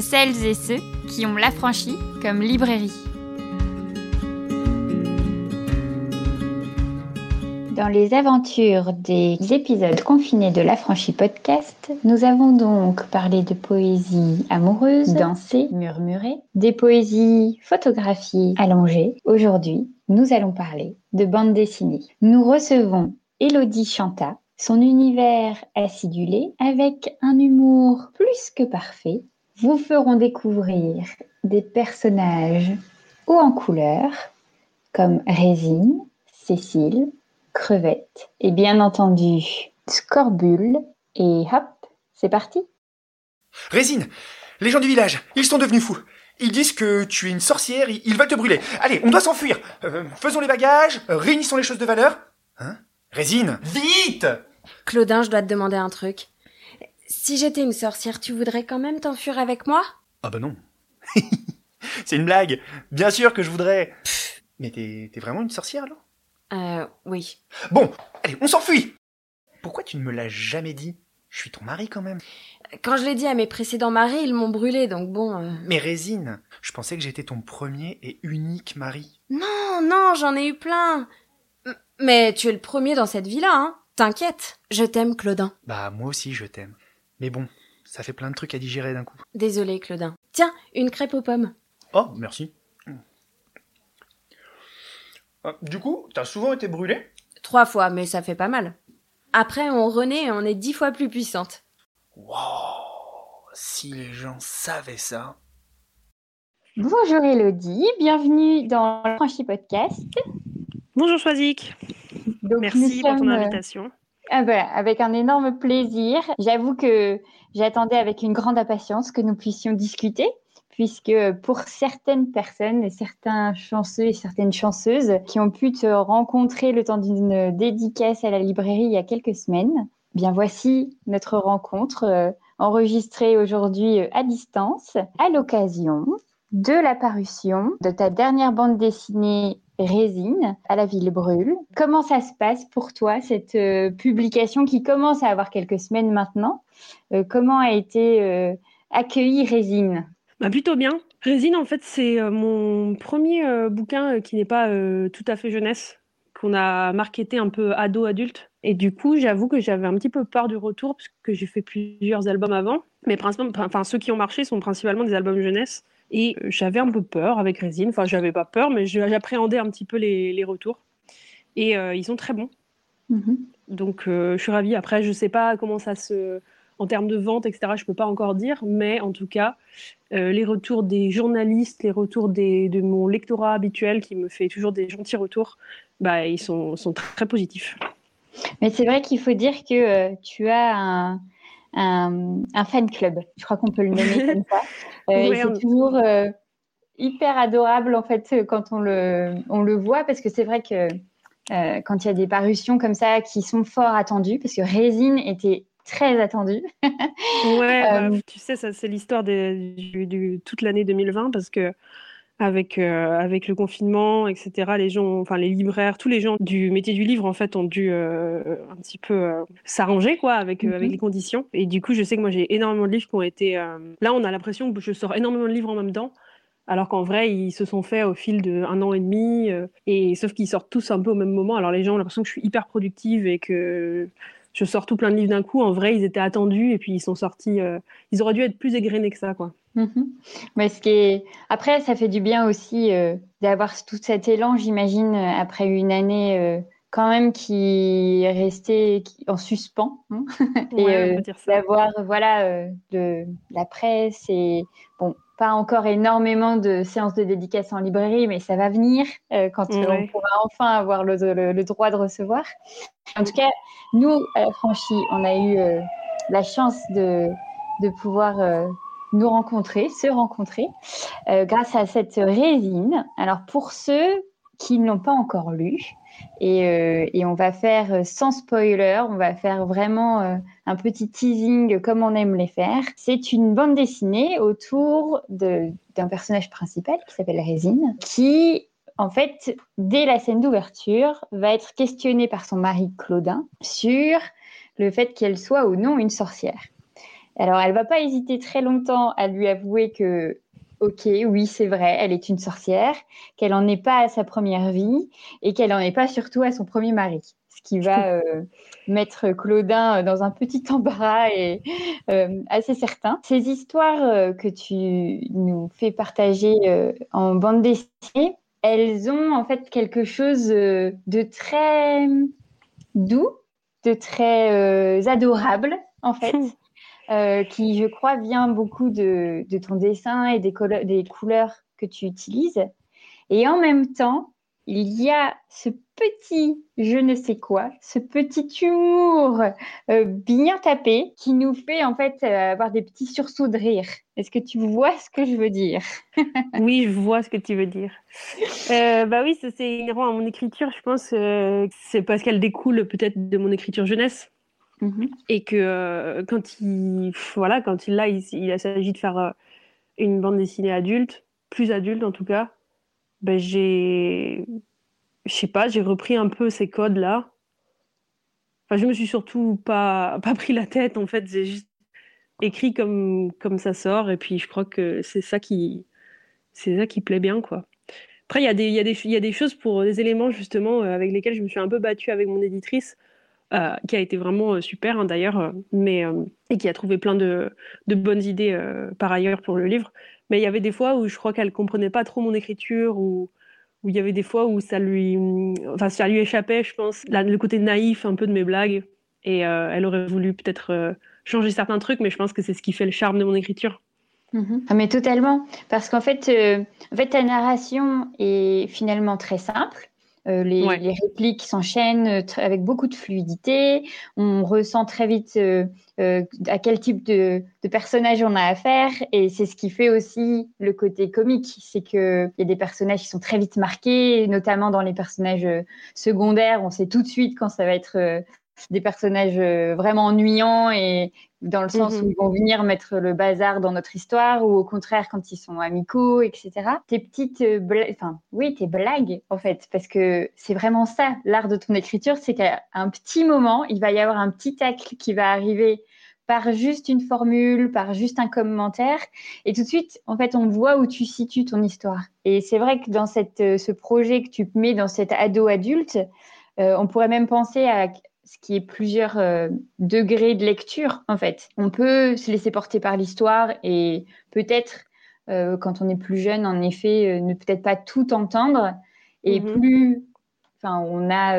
celles et ceux qui ont l'affranchi comme librairie. Dans les aventures des épisodes confinés de l'Affranchi Podcast, nous avons donc parlé de poésie amoureuse, dansée, murmurée, des poésies photographiées allongées. Aujourd'hui, nous allons parler de bande dessinée. Nous recevons Elodie Chanta, son univers acidulé avec un humour plus que parfait vous feront découvrir des personnages hauts en couleur comme Résine, Cécile, Crevette et bien entendu Scorbule et hop, c'est parti. Résine, les gens du village, ils sont devenus fous. Ils disent que tu es une sorcière, ils veulent te brûler. Allez, on doit s'enfuir. Euh, faisons les bagages, réunissons les choses de valeur. Hein? Résine, vite Claudin, je dois te demander un truc. Si j'étais une sorcière, tu voudrais quand même t'enfuir avec moi? Ah bah non. C'est une blague. Bien sûr que je voudrais. Mais t'es vraiment une sorcière alors? Euh, oui. Bon, allez, on s'enfuit Pourquoi tu ne me l'as jamais dit? Je suis ton mari quand même. Quand je l'ai dit à mes précédents maris, ils m'ont brûlé, donc bon... euh. Mais Résine, je pensais que j'étais ton premier et unique mari. Non, non, j'en ai eu plein. M- Mais tu es le premier dans cette vie-là, hein T'inquiète, je t'aime, Claudin. Bah moi aussi je t'aime. Mais bon, ça fait plein de trucs à digérer d'un coup. Désolé, Claudin. Tiens, une crêpe aux pommes. Oh, merci. Ah, du coup, t'as souvent été brûlée? Trois fois, mais ça fait pas mal. Après, on renaît et on est dix fois plus puissante. Wow Si les gens savaient ça. Bonjour Elodie, bienvenue dans l'Affranchi Podcast. Bonjour Choisic, merci pour ton sommes, euh, invitation. Ah voilà, avec un énorme plaisir. J'avoue que j'attendais avec une grande impatience que nous puissions discuter, puisque pour certaines personnes certains chanceux et certaines chanceuses qui ont pu te rencontrer le temps d'une dédicace à la librairie il y a quelques semaines, bien voici notre rencontre euh, enregistrée aujourd'hui euh, à distance à l'occasion de la parution de ta dernière bande dessinée Résine à la ville brûle. Comment ça se passe pour toi, cette euh, publication qui commence à avoir quelques semaines maintenant? Euh, Comment a été euh, accueillie Résine? Bah, plutôt bien. Résine, en fait, c'est mon premier bouquin qui n'est pas tout à fait jeunesse, qu'on a marketé un peu ado-adulte. Et du coup, j'avoue que j'avais un petit peu peur du retour, parce que j'ai fait plusieurs albums avant. Mais principalement, enfin, ceux qui ont marché sont principalement des albums jeunesse. Et euh, j'avais un peu peur avec Résine. Enfin, j'avais pas peur, mais j'appréhendais un petit peu les, les retours. Et euh, ils sont très bons. Mhm. Donc, euh, je suis ravie. Après, je sais pas comment ça se. En termes de vente, etc., je peux pas encore dire. Mais en tout cas, euh, les retours des journalistes, les retours des, de mon lectorat habituel qui me fait toujours des gentils retours, bah, ils sont, sont très, très positifs. Mais c'est vrai qu'il faut dire que tu as un, un, un fan club. Je crois qu'on peut le nommer comme ça. Euh, Ouais, c'est toujours euh, hyper adorable en fait euh, quand on le, on le voit parce que c'est vrai que euh, quand il y a des parutions comme ça qui sont fort attendues, parce que Résine était très attendue. Ouais, bah, tu sais, ça, c'est l'histoire du, du- toute l'année 2020 parce que avec, euh, avec le confinement, etc., les gens, enfin les libraires, tous les gens du métier du livre en fait ont dû euh, un petit peu euh, s'arranger quoi avec, euh, Mhm. avec les conditions. Et du coup, je sais que moi j'ai énormément de livres qui ont été. Là, on a l'impression que je sors énormément de livres en même temps. Alors qu'en vrai, ils se sont faits au fil d'un an et demi, et sauf qu'ils sortent tous un peu au même moment. Alors les gens ont l'impression que je suis hyper productive et que je sors tout plein de livres d'un coup. En vrai, ils étaient attendus et puis ils sont sortis. Ils auraient dû être plus égrenés que ça, quoi. Mais ce qui est... Après, ça fait du bien aussi euh, d'avoir tout cet élan, j'imagine, euh, après une année euh, quand même qui est restée qui- en suspens. hein. Et, Ouais, euh, d'avoir voilà de la presse et bon pas encore énormément de séances de dédicaces en librairie mais ça va venir quand on pourra enfin avoir le, le- le droit de recevoir en tout cas nous à la franchie on a eu la chance de, de pouvoir nous rencontrer se rencontrer euh, grâce à cette résine alors pour ceux qui ne l'ont pas encore lu et, euh, on va faire euh, sans spoiler, on va faire vraiment un petit teasing comme on aime les faire. C'est une bande dessinée autour d'un personnage principal qui s'appelle Résine, qui en fait, dès la scène d'ouverture, va être questionné par son mari Claudin sur le fait qu'elle soit ou non une sorcière. Alors, elle va pas hésiter très longtemps à lui avouer que, ok, oui, c'est vrai, elle est une sorcière, qu'elle n'en est pas à sa première vie et qu'elle n'en est pas surtout à son premier mari. Ce qui va euh, mettre Claudin dans un petit embarras et euh, assez certain. Ces histoires euh, que tu nous fais partager en bande dessinée, elles ont en fait quelque chose de très doux, de très adorable en fait. Euh, qui, je crois, vient beaucoup de, ton dessin et des, des, couleurs que tu utilises. Et en même temps, il y a ce petit je ne sais quoi, ce petit humour euh, bien tapé qui nous fait en fait euh, avoir des petits sursauts de rire. Est-ce que tu vois ce que je veux dire? Oui, je vois ce que tu veux dire. bah oui, c'est inhérent à mon écriture, je pense. c'est parce qu'elle découle peut-être de mon écriture jeunesse. Mhm. Et que euh, quand il, voilà, quand il, là, il, il s'agit de faire euh, une bande dessinée adulte, plus adulte en tout cas, ben j'ai, je sais pas, j'ai repris un peu ces codes-là. Enfin, je me suis surtout pas, pas pris la tête, en fait, j'ai juste écrit comme, comme ça sort, et puis je crois que c'est ça qui, c'est ça qui plaît bien, quoi. Après, il y, y, y a des choses pour des éléments, justement, euh, avec lesquels je me suis un peu battue avec mon éditrice euh, qui a été vraiment euh, super hein, d'ailleurs, euh, mais et qui a trouvé plein de, bonnes idées par ailleurs pour le livre. Mais il y avait des fois où je crois qu'elle comprenait pas trop mon écriture ou où il y avait des fois où ça lui, enfin ça lui échappait, je pense, le côté naïf un peu de mes blagues. Et elle aurait voulu peut-être changer certains trucs, mais je pense que c'est ce qui fait le charme de mon écriture. Mm-hmm. Ah, mais totalement, parce qu'en fait, en fait, ta narration est finalement très simple. Euh, les, répliques s'enchaînent euh, avec beaucoup de fluidité. On ressent très vite euh, à quel type de, personnage on a affaire. Et c'est ce qui fait aussi le côté comique. C'est qu'il y a des personnages qui sont très vite marqués, notamment dans les personnages secondaires. On sait tout de suite quand ça va être des personnages vraiment ennuyants et dans le sens où mhm. ils vont venir mettre le bazar dans notre histoire, ou au contraire quand ils sont amicaux, etc. Tes petites euh, blagues, enfin oui, tes blagues en fait, parce que c'est vraiment ça, l'art de ton écriture, c'est qu'à un petit moment, il va y avoir un petit tacle qui va arriver par juste une formule, par juste un commentaire, et tout de suite, en fait, on voit où tu situes ton histoire. Et c'est vrai que dans cette, euh, ce projet que tu mets dans cet ado adulte, euh, on pourrait même penser à, ce qui est plusieurs euh, degrés de lecture, en fait. On peut se laisser porter par l'histoire et peut-être, euh, quand on est plus jeune, en effet, euh, ne peut-être pas tout entendre. Et mhm. plus enfin, on a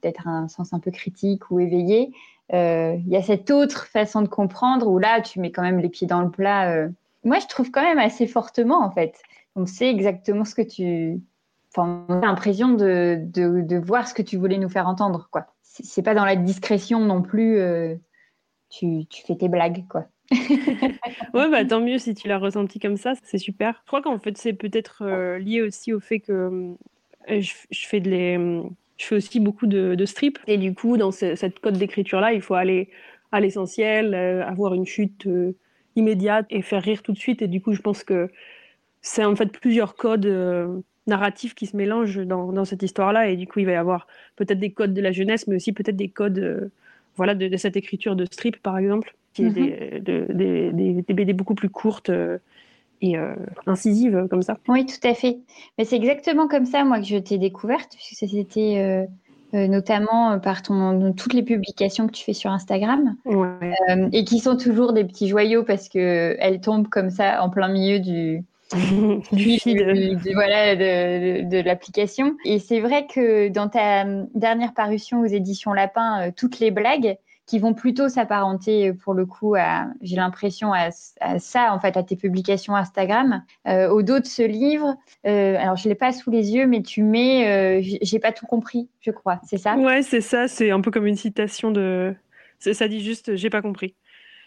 peut-être un sens un peu critique ou éveillé, il y a cette autre façon de comprendre où là, tu mets quand même les pieds dans le plat. Moi, je trouve quand même assez fortement, en fait. On sait exactement ce que tu... Enfin, on a l'impression de, de, de voir ce que tu voulais nous faire entendre, quoi c'est pas dans la discrétion non plus. Euh, tu, fais tes blagues, quoi. ouais, bah tant mieux si tu l'as ressenti comme ça, c'est super. Je crois qu'en fait, c'est peut-être euh, lié aussi au fait que euh, je, fais de les, je fais aussi beaucoup de, de strips. Et du coup, dans cette code d'écriture-là, il faut aller à l'essentiel, avoir une chute immédiate et faire rire tout de suite. Et du coup, je pense que c'est en fait plusieurs codes narratifs qui se mélangent dans, dans cette histoire-là. Et du coup, il va y avoir peut-être des codes de la jeunesse, mais aussi peut-être des codes euh, voilà, de, cette écriture de strip, par exemple, qui est mhm. des, des, BD beaucoup plus courtes. Euh, et euh, incisives comme ça. Oui, tout à fait. Mais c'est exactement comme ça, moi, que je t'ai découverte, puisque c'était notamment par ton, toutes les publications que tu fais sur Instagram, et qui sont toujours des petits joyaux parce qu'elles tombent comme ça en plein milieu du, du de, voilà, de, l'application. Et c'est vrai que dans ta dernière parution aux éditions Lapin, euh, toutes les blagues qui vont plutôt s'apparenter euh, pour le coup à, j'ai l'impression, à, ça, en fait, à tes publications Instagram. Euh, au dos de ce livre, alors je l'ai pas sous les yeux, mais tu mets, j'ai pas tout compris, je crois, c'est ça? Ouais, c'est ça, c'est un peu comme une citation de. Ça dit juste, j'ai pas compris.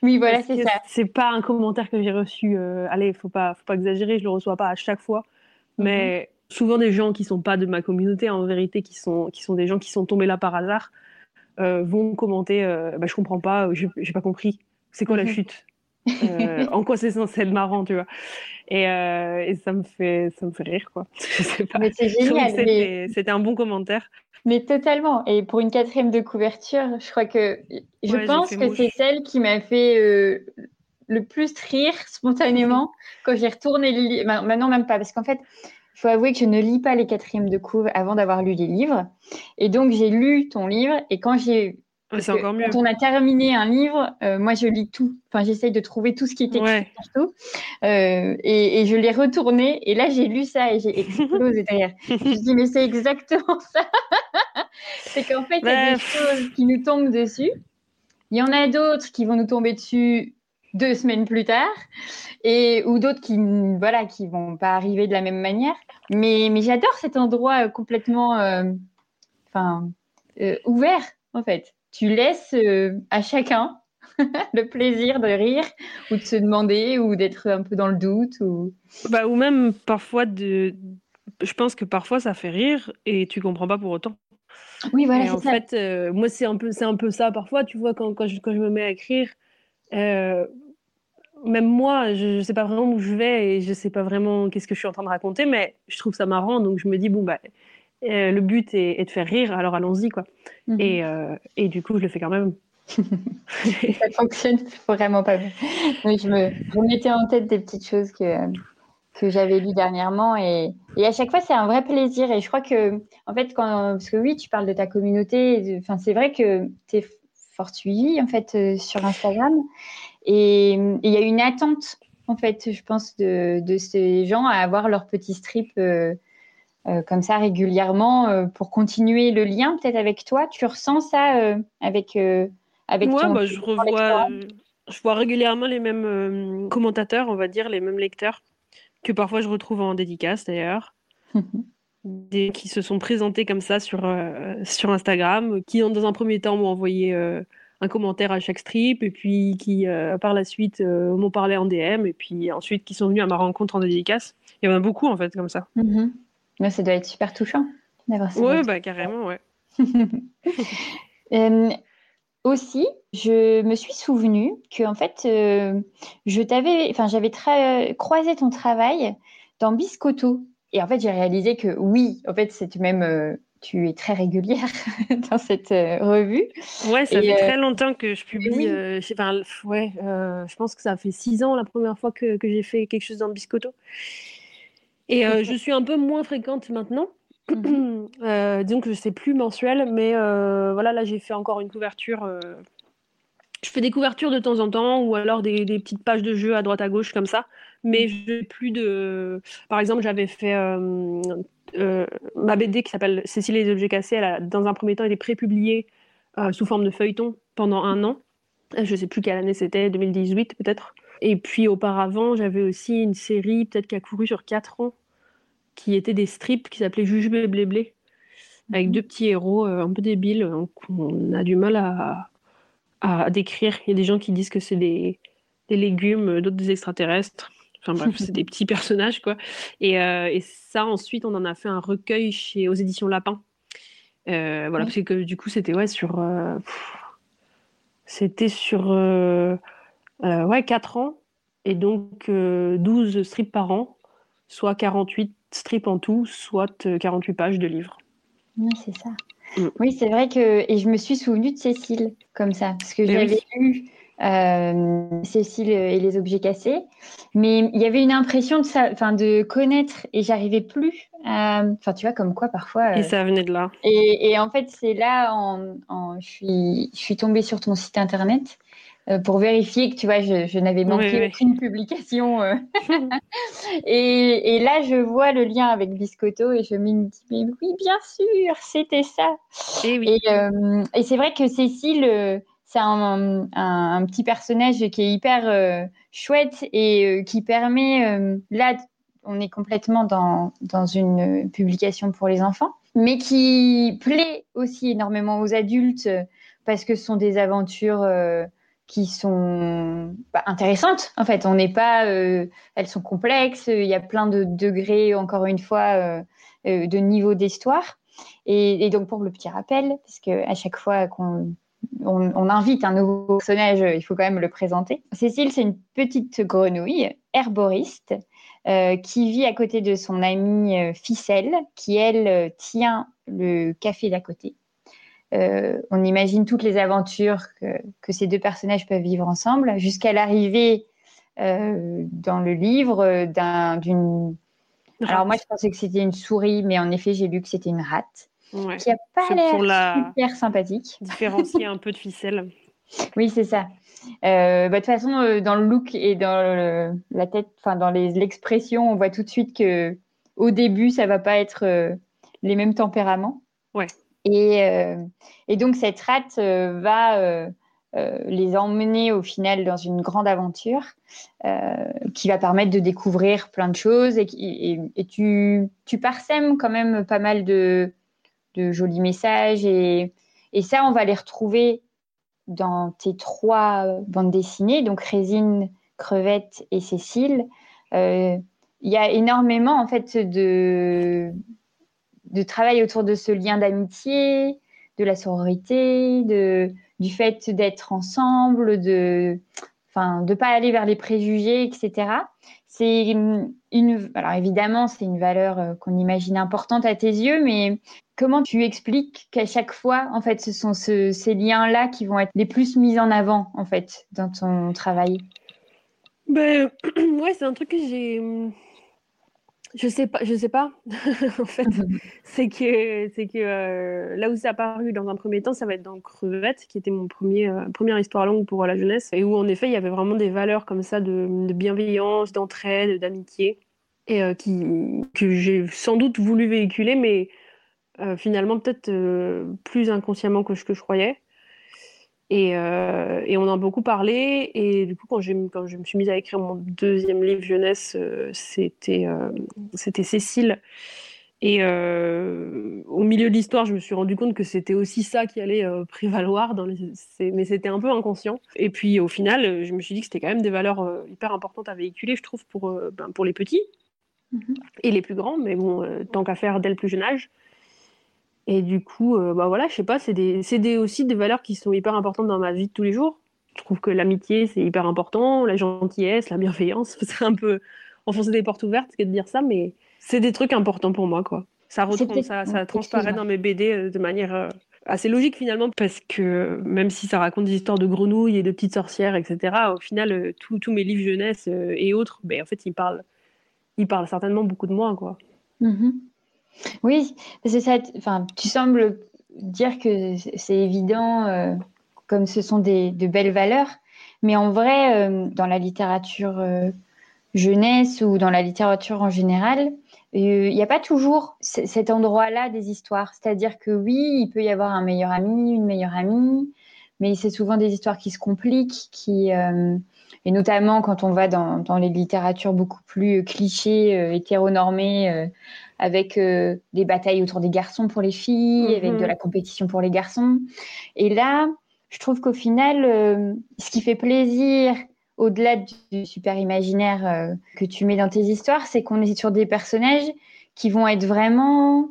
Oui, voilà, c'est ça. C'est pas un commentaire que j'ai reçu. Euh, allez, faut pas, faut pas exagérer, je le reçois pas à chaque fois. Mhm. Mais souvent des gens qui sont pas de ma communauté, en vérité, qui sont, qui sont des gens qui sont tombés là par hasard, euh, vont commenter. Euh, bah, je comprends pas, j'ai pas compris. C'est quoi la mhm. chute? Euh, En quoi c'est censé être marrant, tu vois et, et, ça me fait, ça me fait rire, quoi. Je sais pas. Mais c'est génial. C'était un bon commentaire. Mais totalement. Et pour une quatrième de couverture, je crois que je pense que c'est celle qui m'a fait euh, le plus rire spontanément quand j'ai retourné le livre. Maintenant, même pas, parce qu'en fait, il faut avouer que je ne lis pas les quatrièmes de couve avant d'avoir lu les livres. Et donc, j'ai lu ton livre, et quand j'ai c'est encore mieux. Quand on a terminé un livre, euh, moi je lis tout. Enfin, j'essaye de trouver tout ce qui est écrit Ouais. partout. Euh, et, et je l'ai retourné. Et là, j'ai lu ça et j'ai explosé derrière. je me dis, mais c'est exactement ça. c'est qu'en fait, il y a des choses qui nous tombent dessus. Il y en a d'autres qui vont nous tomber dessus deux semaines plus tard. Et, ou d'autres qui voilà qui vont pas arriver de la même manière. Mais, mais j'adore cet endroit euh, complètement euh, enfin, euh, ouvert, en fait tu laisses euh, à chacun le plaisir de rire ou de se demander ou d'être un peu dans le doute. Ou... Bah, ou même parfois, de... je pense que parfois ça fait rire et tu comprends pas pour autant. Oui, voilà, et c'est en ça. fait, euh, moi, c'est un, peu, c'est un peu ça parfois, tu vois, quand, quand, je, quand je me mets à écrire, euh, même moi, je ne sais pas vraiment où je vais et je sais pas vraiment qu'est-ce que je suis en train de raconter, mais je trouve ça marrant, donc je me dis, bon, bah, euh, le but est, est de faire rire, alors allons-y, quoi. Mhm. Et, euh, et du coup, je le fais quand même. ça fonctionne vraiment pas bien. Je me je mettais en tête des petites choses que, que j'avais lues dernièrement et, et à chaque fois, c'est un vrai plaisir. Et je crois que, en fait, quand, parce que oui, tu parles de ta communauté, c'est vrai que tu es fort suivi en fait euh, sur Instagram et il y a une attente en fait, je pense, de, de ces gens à avoir leur petit strip euh, comme ça régulièrement euh, pour continuer le lien peut-être avec toi? Tu ressens ça euh, avec, euh, avec Moi, ton, bah, je revois, euh, je vois régulièrement les mêmes euh, commentateurs, on va dire, les mêmes lecteurs, que parfois je retrouve en dédicace d'ailleurs. des qui se sont présentés comme ça sur, euh, sur Instagram, qui dans un premier temps m'ont envoyé euh, un commentaire à chaque strip, et puis qui euh, par la suite euh, m'ont parlé en DM, et puis ensuite qui sont venus à ma rencontre en dédicace. Il y en a beaucoup en fait comme ça. Mhm. Ouais, ça doit être super touchant d'avoir ça. Ouais, bah carrément, ouais. Euh, aussi, je me suis souvenu que en fait, euh, je t'avais, enfin, j'avais croisé ton travail dans Biscotto, et en fait, j'ai réalisé que oui, en fait, c'est même, euh, tu es très régulière dans cette euh, revue. Ouais, ça Et, fait euh, très longtemps que je publie. oui. euh, je sais pas, pff, ouais, je pense que ça fait six ans la première fois que, que j'ai fait quelque chose dans Biscotto. Et euh, je suis un peu moins fréquente maintenant. Euh, disons que c'est plus mensuel, mais euh, voilà, là j'ai fait encore une couverture. euh, Je fais des couvertures de temps en temps, ou alors des, des petites pages de jeu à droite à gauche comme ça. Mais je n'ai plus de. Par exemple, j'avais fait ma BD qui s'appelle Cécile et les objets cassés. Elle a, dans un premier temps, été prépubliée sous forme de feuilleton pendant un an. Je ne sais plus quelle année c'était, 2018 peut-être. Et puis auparavant, j'avais aussi une série, peut-être qui a couru sur 4 ans, qui était des strips qui s'appelaient Jujube et Bléblé, avec deux petits héros euh, un peu débiles euh, qu'on a du mal à, à décrire. Il y a des gens qui disent que c'est des, des légumes, euh, d'autres des extraterrestres. Enfin bref, c'est des petits personnages, quoi. Et, euh, et ça, ensuite, on en a fait un recueil chez, aux éditions Lapin. Euh, voilà, parce que du coup, c'était ouais, sur. euh, c'était sur ouais, 4 ans, et donc euh, 12 strips par an, soit 48 strips en tout, soit euh, 48 pages de livres. Oui, c'est ça. Mm. Oui, c'est vrai que et je me suis souvenue de Cécile comme ça parce que Eh j'avais lu euh, Cécile et les objets cassés, mais il y avait une impression de ça, enfin de connaître et j'arrivais plus. à- Enfin, tu vois, comme quoi parfois. Et euh, ça venait de là. Et, et en fait, c'est là, en, en- je, suis, je suis tombée sur ton site internet euh, pour vérifier que tu vois, je, je n'avais manqué Oui, oui. aucune publication. euh. et, et là, je vois le lien avec Biscotto et je me dis, mais oui, bien sûr, c'était ça. Et oui. Et, euh, et c'est vrai que Cécile, euh, c'est un, un- un petit personnage qui est hyper euh, chouette et euh, qui permet, euh, là, on est complètement dans, dans une publication pour les enfants, mais qui plaît aussi énormément aux adultes euh, parce que ce sont des aventures euh, qui sont bah, intéressantes. En fait, on n'est pas, euh, elles sont complexes. Il y a plein de degrés, encore une fois, euh, euh, de niveau d'histoire. Et, donc pour le petit rappel, parce que à chaque fois qu'on on, invite un nouveau personnage, il faut quand même le présenter. Cécile, c'est une petite grenouille herboriste qui vit à côté de son amie Ficelle, qui elle tient le café d'à côté. Euh, on imagine toutes les aventures que, que ces deux personnages peuvent vivre ensemble jusqu'à l'arrivée dans le livre d'une. Alors moi, je pensais que c'était une souris, mais en effet, j'ai lu que c'était une rate. Qui a pas l'air super sympathique. Différencier un peu de ficelle. Oui, c'est ça. Bah, de toute façon, dans le look et dans la tête, enfin dans l'expression, on voit tout de suite que au début, ça va pas être les mêmes tempéraments. Ouais. Et, euh, et donc, cette rate euh, va euh, les emmener au final dans une grande aventure qui va permettre de découvrir plein de choses. Et, tu, parsèmes quand même pas mal de, jolis messages. Et, et ça, on va les retrouver dans tes trois bandes dessinées, donc Résine, Crevette et Cécile. Il y a énormément en fait de, de travail autour de ce lien d'amitié, de la sororité, de, du fait d'être ensemble, de enfin de pas aller vers les préjugés, etc. C'est une, alors évidemment c'est une valeur euh, qu'on imagine importante à tes yeux, mais comment tu expliques qu'à chaque fois en fait ce sont ces liens-là qui vont être les plus mis en avant en fait dans ton travail? Ben ouais c'est un truc que j'ai je sais pas, je sais pas. en fait, c'est que c'est que euh, là où c'est apparu dans un premier temps, ça va être dans Crevette, qui était mon premier euh, première histoire longue pour la jeunesse, et où en effet il y avait vraiment des valeurs comme ça de, bienveillance, d'entraide, d'amitié, et euh, qui que j'ai sans doute voulu véhiculer, mais finalement peut-être plus inconsciemment que ce que je croyais. Euh, et, on en a beaucoup parlé. Et du coup, quand, quand je me suis mise à écrire mon deuxième livre jeunesse, euh, c'était euh, Cécile. Et au milieu de l'histoire, je me suis rendu compte que c'était aussi ça qui allait prévaloir, dans les... mais c'était un peu inconscient. Et puis au final, je me suis dit que c'était quand même des valeurs hyper importantes à véhiculer, je trouve, pour, ben, pour les petits mm-hmm. et les plus grands, mais bon, tant qu'à faire dès le plus jeune âge. Et du coup, euh, bah voilà, je sais pas, c'est des, aussi des valeurs qui sont hyper importantes dans ma vie de tous les jours. Je trouve que l'amitié, c'est hyper important, la gentillesse, la bienveillance, c'est un peu enfoncer des portes ouvertes que de dire ça, mais c'est des trucs importants pour moi, quoi. Ça, ça, ça transparaît dans mes BD euh, de manière euh, assez logique finalement, parce que même si ça raconte des histoires de grenouilles et de petites sorcières, etc., au final, tous mes livres jeunesse et autres, ben, en fait, ils parlent, ils parlent certainement beaucoup de moi, quoi. Mm-hmm. Oui, c'est ça. Enfin, tu sembles dire que c'est évident, euh, comme ce sont des, de belles valeurs, mais en vrai, euh, dans la littérature euh, jeunesse ou dans la littérature en général, il n'y a pas toujours cet endroit-là des histoires. C'est-à-dire que oui, il peut y avoir un meilleur ami, une meilleure amie, mais c'est souvent des histoires qui se compliquent, qui et notamment quand on va dans, dans les littératures beaucoup plus clichés, hétéronormées avec euh, des batailles autour des garçons pour les filles, avec de mhm. la compétition pour les garçons. Et là, je trouve qu'au final, euh, ce qui fait plaisir, au-delà du super imaginaire euh, que tu mets dans tes histoires, c'est qu'on est sur des personnages qui vont être vraiment,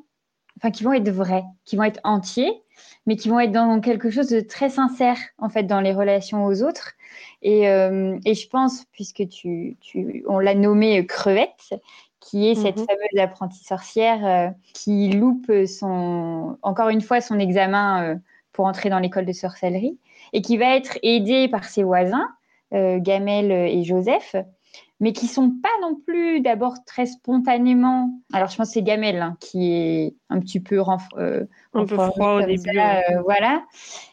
enfin, qui vont être vrais, qui vont être entiers, mais qui vont être dans quelque chose de très sincère, en fait, dans les relations aux autres. Et, et je pense, puisque tu, tu on l'a nommé crevette, qui est cette mhm. fameuse apprentie sorcière euh, qui loupe son, encore une fois son examen euh, pour entrer dans l'école de sorcellerie et qui va être aidée par ses voisins, euh, Gamel et Joseph, mais qui sont pas non plus d'abord très spontanément. Alors je pense que c'est Gamel hein, qui est un petit peu un peu froid au début. voilà.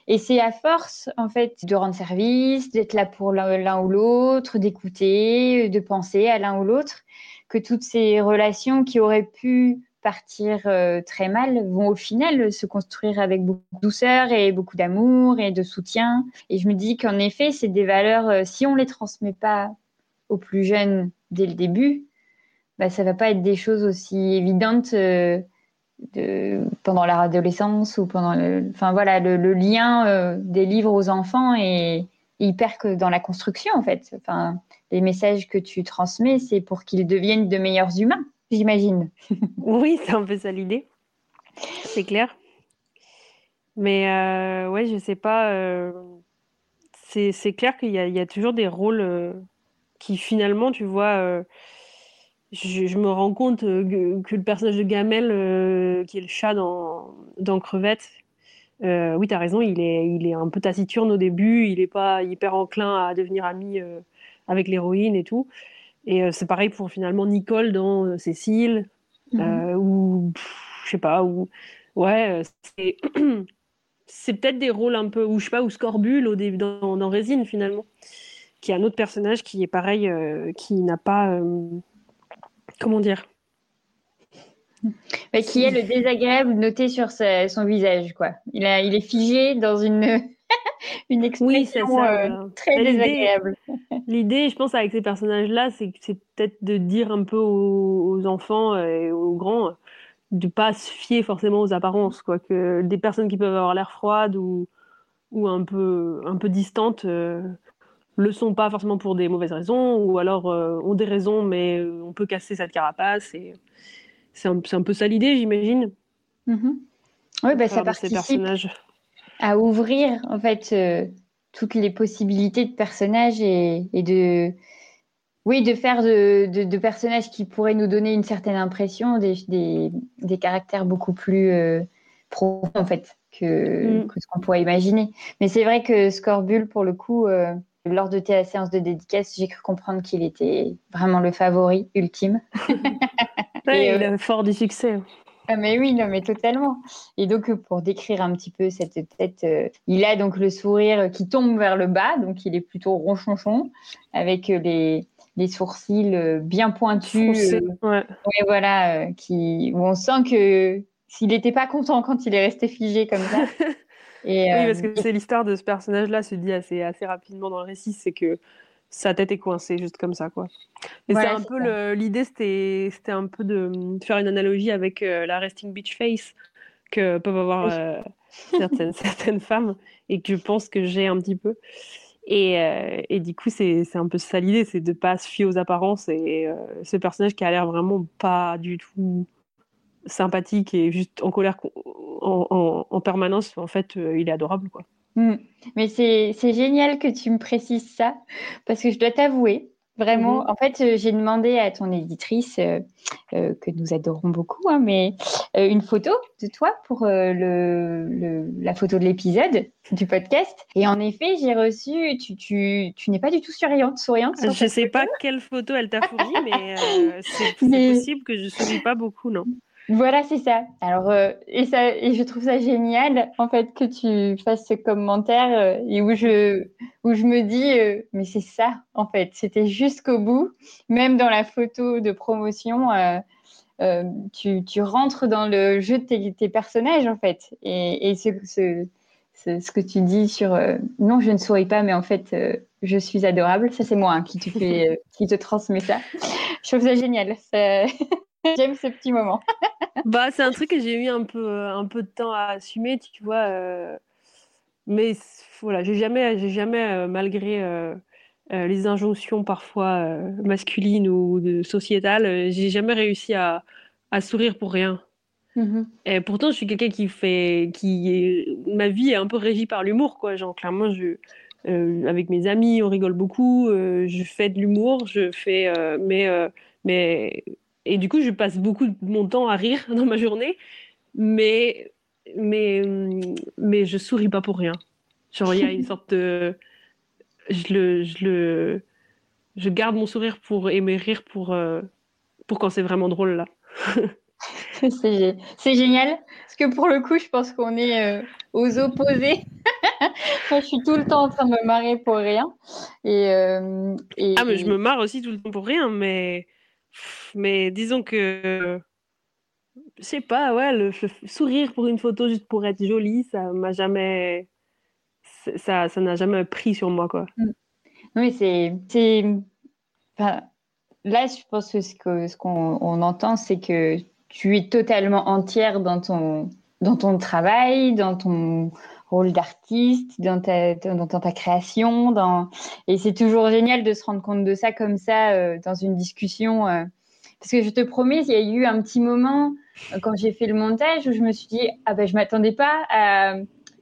Et c'est à force en fait de rendre service, d'être là pour l'un ou l'autre, d'écouter, de penser à l'un ou l'autre que toutes ces relations qui auraient pu partir euh, très mal vont au final se construire avec beaucoup de douceur et beaucoup d'amour et de soutien. Et je me dis qu'en effet, c'est des valeurs, euh, si on les transmet pas aux plus jeunes dès le début, bah, ça va pas être des choses aussi évidentes euh, pendant leur adolescence ou pendant le, enfin voilà, le, lien des livres aux enfants est, hyper que dans la construction en fait. Enfin, les messages que tu transmets, c'est pour qu'ils deviennent de meilleurs humains, j'imagine. oui, c'est un peu ça l'idée. C'est clair. Mais euh, ouais, je sais pas. Euh, c'est clair qu'il y, a toujours des rôles euh, qui finalement, tu vois, euh, je, me rends compte que, le personnage de Gamel, qui est le chat dans, dans Crevette, oui, tu as raison, il est, il est un peu taciturne au début, il n'est pas hyper enclin à devenir ami avec l'héroïne et tout. Et c'est pareil pour finalement Nicole dans Cécile, mhm. ou je sais pas, ou ouais, c'est c'est peut-être des rôles un peu, ou je sais pas, ou Scorbule au début dans, dans Résine finalement, qui est un autre personnage qui est pareil, qui n'a pas, comment dire, qui est le désagréable noté sur son visage, quoi. Il, a, il est figé dans une, une expression euh, très désagréable. L'idée, je pense, avec ces personnages-là, c'est c'est peut-être de dire un peu aux, enfants et aux grands de pas se fier forcément aux apparences, quoi. Que des personnes qui peuvent avoir l'air froides ou, ou un peu, un peu distantes. Euh, le sont pas forcément pour des mauvaises raisons ou alors euh, ont des raisons mais on peut casser cette carapace et c'est un, peu ça l'idée, j'imagine. Mm-hmm. Oui, bah, ça participe à ouvrir en fait euh, toutes les possibilités de personnages et, de oui de faire de, personnages qui pourraient nous donner une certaine impression des, des, caractères beaucoup plus euh, profonds en fait que, mm. que ce qu'on pourrait imaginer. Mais c'est vrai que Scorbule pour le coup euh, lors de tes séances de dédicace, j'ai cru comprendre qu'il était vraiment le favori ultime. il est euh, fort du succès. Ah mais oui, non, mais totalement. Et donc, pour décrire un petit peu cette tête, euh, il a donc le sourire qui tombe vers le bas, donc il est plutôt ronchonchon, avec euh, les, les sourcils bien pointus. ouais. voilà, qui, où on sent que s'il n'était pas content quand il est resté figé comme ça. Et, oui, parce que c'est l'histoire de ce personnage-là, se dit assez, assez rapidement dans le récit, c'est que sa tête est coincée juste comme ça quoi. Et c'est un peu l'idée c'était c'était un peu de, faire une analogie avec euh, la resting beach face que peuvent avoir euh, certaines certaines femmes et que je pense que j'ai un petit peu. Et, euh, et du coup c'est un peu ça l'idée, c'est de pas se fier aux apparences et ce personnage qui a l'air vraiment pas du tout sympathique et juste en colère en, en, en permanence, en fait, il est adorable quoi. Mm. Mais c'est génial que tu me précises ça, parce que je dois t'avouer, vraiment, mm-hmm. en fait, euh, j'ai demandé à ton éditrice, euh, euh, que nous adorons beaucoup, hein, mais une photo de toi pour le, la photo de l'épisode du podcast. Et en effet, j'ai reçu, tu, tu, tu n'es pas du tout souriante. souriante je ne sais pas quelle photo elle t'a fournie, mais c'est possible que je ne souris pas beaucoup, non? Voilà, c'est ça. Alors, euh, et, ça, je trouve ça génial, en fait, que tu fasses ce commentaire euh, et où je, où je me dis, euh, mais c'est ça, en fait. C'était jusqu'au bout. Même dans la photo de promotion, tu, tu, rentres dans le jeu de tes, personnages, en fait. Et, et ce, ce, ce, que tu dis sur non, je ne souris pas, mais en fait, je suis adorable. Ça, c'est moi hein, qui, te qui te transmet ça. Je trouve ça génial. J'aime ce petit moment. bah, c'est un truc que j'ai eu un peu, euh, un peu de temps à assumer, tu vois. Euh, mais voilà, j'ai jamais, j'ai jamais euh, malgré les injonctions parfois masculines ou de, sociétales, j'ai jamais réussi à, à, sourire pour rien. Mm-hmm. Et pourtant, je suis quelqu'un qui fait, qui est, ma vie est un peu régie par l'humour, quoi. Genre, clairement, je, avec mes amis, on rigole beaucoup, je fais de l'humour, je fais, mais, mais et du coup, je passe beaucoup de mon temps à rire dans ma journée, mais, mais, mais je souris pas pour rien. Genre, il y a une sorte de. Je, le, je, le, je garde mon sourire pour aimer rire pour, euh, pour quand c'est vraiment drôle, là. c'est génial, parce que pour le coup, je pense qu'on est euh, aux opposés. Moi, je suis tout le temps en train de me marrer pour rien. Et, euh, et, ah, mais je me marre aussi tout le temps pour rien, mais mais disons que je sais pas, ouais, le, sourire pour une photo juste pour être jolie, ça m'a jamais, ça, ça n'a jamais pris sur moi, quoi. Mm. Oui, c'est, là, je pense que ce qu'on ce on entend, c'est que tu es totalement entière dans ton, dans ton travail, dans ton rôle d'artiste, dans ta, dans, ta création. Dans... Et c'est toujours génial de se rendre compte de ça comme ça euh, dans une discussion. Euh. Parce que je te promets, il y a eu un petit moment euh, quand j'ai fait le montage où je me suis dit, ah ben je m'attendais pas à...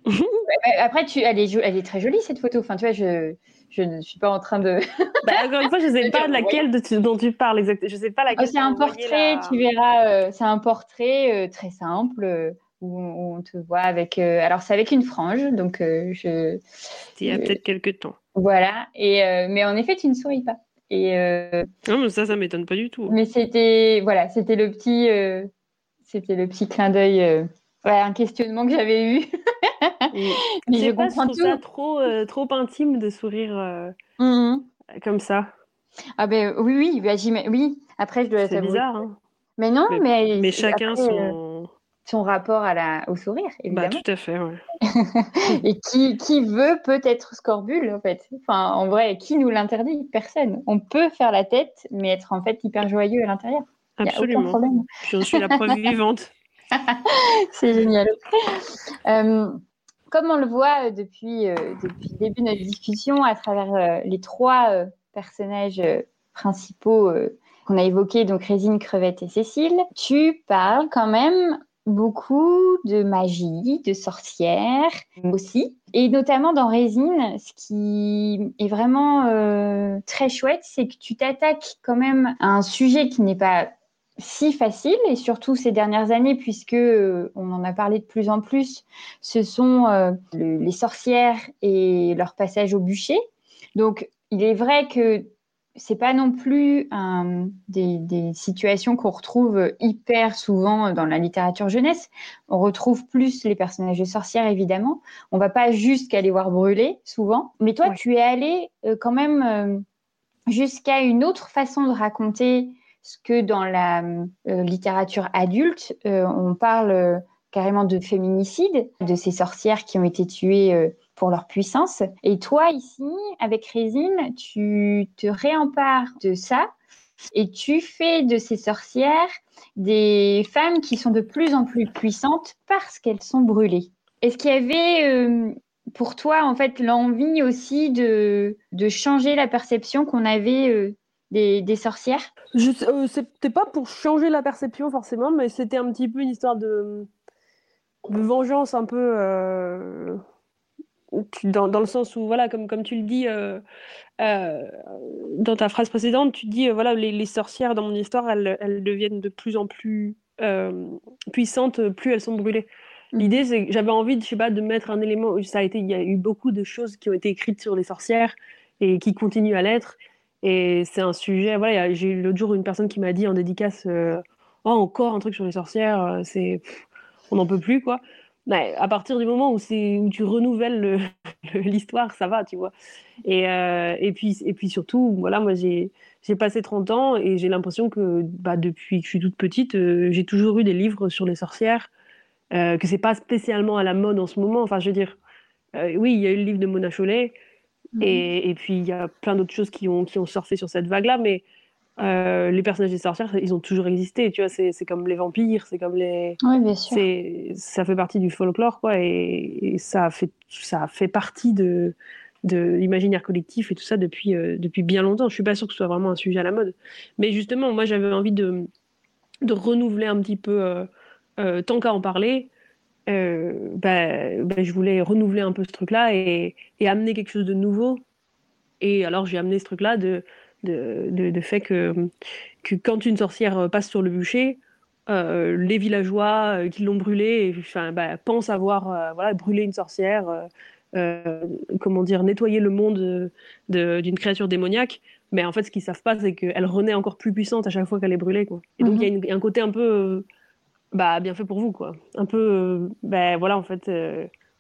Après, tu, elle, est, elle est très jolie cette photo. Enfin, tu vois, je, je ne suis pas en train de. bah, encore une fois, je ne sais pas de laquelle de dont tu parles exactement. Je sais pas laquelle. Oh, c'est un portrait, tu verras. c'est un portrait très simple où on te voit avec. Euh, alors, c'est avec une frange, donc euh, je. Il y a peut-être quelques temps. Voilà. Et euh, mais en effet, tu ne souris pas. Et non, mais ça, ça m'étonne pas du tout. Mais c'était voilà, c'était le petit, c'était le petit clin d'œil, un questionnement que j'avais eu. mais je pas, comprends tout. Ça trop, trop intime de sourire mmh comme ça. Ah ben oui, oui, bah, oui. Après, je dois. C'est bizarre. Hein. Mais non, mais. Mais, chacun son son rapport à la, au sourire, bah, évidemment. Bah, tout à fait, ouais. et qui, qui veut peut-être scorbule, en fait Enfin, en vrai, qui nous l'interdit? Personne. On peut faire la tête, mais être en fait hyper joyeux à l'intérieur. Absolument. Je suis la preuve vivante. C'est génial. Euh, comme on le voit euh, depuis, euh, depuis le début de notre discussion, à travers les trois personnages principaux qu'on a évoqués, donc Résine, Crevette et Cécile, tu parles quand même beaucoup de magie, de sorcières aussi. Et notamment dans Résine, ce qui est vraiment euh, très chouette, c'est que tu t'attaques quand même à un sujet qui n'est pas si facile, et surtout ces dernières années, puisque euh, on en a parlé de plus en plus, ce sont euh, les sorcières et leur passage au bûcher. Donc, il est vrai que c'est pas non plus des, situations qu'on retrouve hyper souvent dans la littérature jeunesse. On retrouve plus les personnages de sorcières, évidemment. On va pas juste aller voir brûler, souvent. Mais toi, tu es allé euh, quand même euh, jusqu'à une autre façon de raconter ce que dans la euh, littérature adulte, on parle carrément de féminicide, de ces sorcières qui ont été tuées pour leur puissance. Et toi, ici, avec Résine, tu te réempares de ça et tu fais de ces sorcières des femmes qui sont de plus en plus puissantes parce qu'elles sont brûlées. Est-ce qu'il y avait euh, pour toi, en fait, l'envie aussi de, de changer la perception qu'on avait euh, des, sorcières? Euh, C'était pas pour changer la perception forcément, mais c'était un petit peu une histoire de vengeance un peu dans, dans, le sens où, voilà, comme, comme tu le dis euh, euh, dans ta phrase précédente, tu dis, euh, voilà, les, les, sorcières dans mon histoire, elles, elles deviennent de plus en plus puissantes, plus elles sont brûlées. Mm. L'idée, c'est que j'avais envie, je sais pas, de mettre un élément. Ça a été, il y a eu beaucoup de choses qui ont été écrites sur les sorcières et qui continuent à l'être. Et c'est un sujet. Voilà, j'ai eu l'autre jour une personne qui m'a dit en dédicace, oh encore un truc sur les sorcières, c'est, on n'en peut plus quoi à partir du moment où, où tu renouvelles l'histoire, ça va, tu vois. Et, euh, et, puis, et puis surtout, voilà, moi j'ai passé 30 ans et j'ai l'impression que bah, depuis que je suis toute petite, euh, j'ai toujours eu des livres sur les sorcières, euh, que c'est pas spécialement à la mode en ce moment. Enfin, je veux dire, euh, oui, il y a eu le livre de Mona Chollet, mmh. et, et, puis il y a plein d'autres choses qui ont, qui ont surfé sur cette vague-là, mais euh, les personnages des sorcières, ils ont toujours existé, tu vois, c'est comme les vampires, c'est comme les... Oui, bien sûr. Ça fait partie du folklore, quoi, et, ça, a fait, ça fait partie de, de l'imaginaire collectif et tout ça depuis, euh, depuis bien longtemps. Je suis pas sûre que ce soit vraiment un sujet à la mode. Mais justement, moi, j'avais envie de, de renouveler un petit peu, euh, tant qu'à en parler, bah, bah, je voulais renouveler un peu ce truc-là et, et, amener quelque chose de nouveau. Et alors, j'ai amené ce truc-là de de, de, fait que, que quand une sorcière passe sur le bûcher, euh, les villageois euh, qui l'ont brûlée enfin, bah, pensent avoir euh, voilà, brûlé une sorcière, comment dire, nettoyer le monde d'une créature démoniaque. Mais en fait, ce qu'ils savent pas, c'est qu'elle renaît encore plus puissante à chaque fois qu'elle est brûlée. Quoi. Et donc, il y, a un côté un peu bah, bien fait pour vous. Quoi. Un peu, ben voilà, en fait,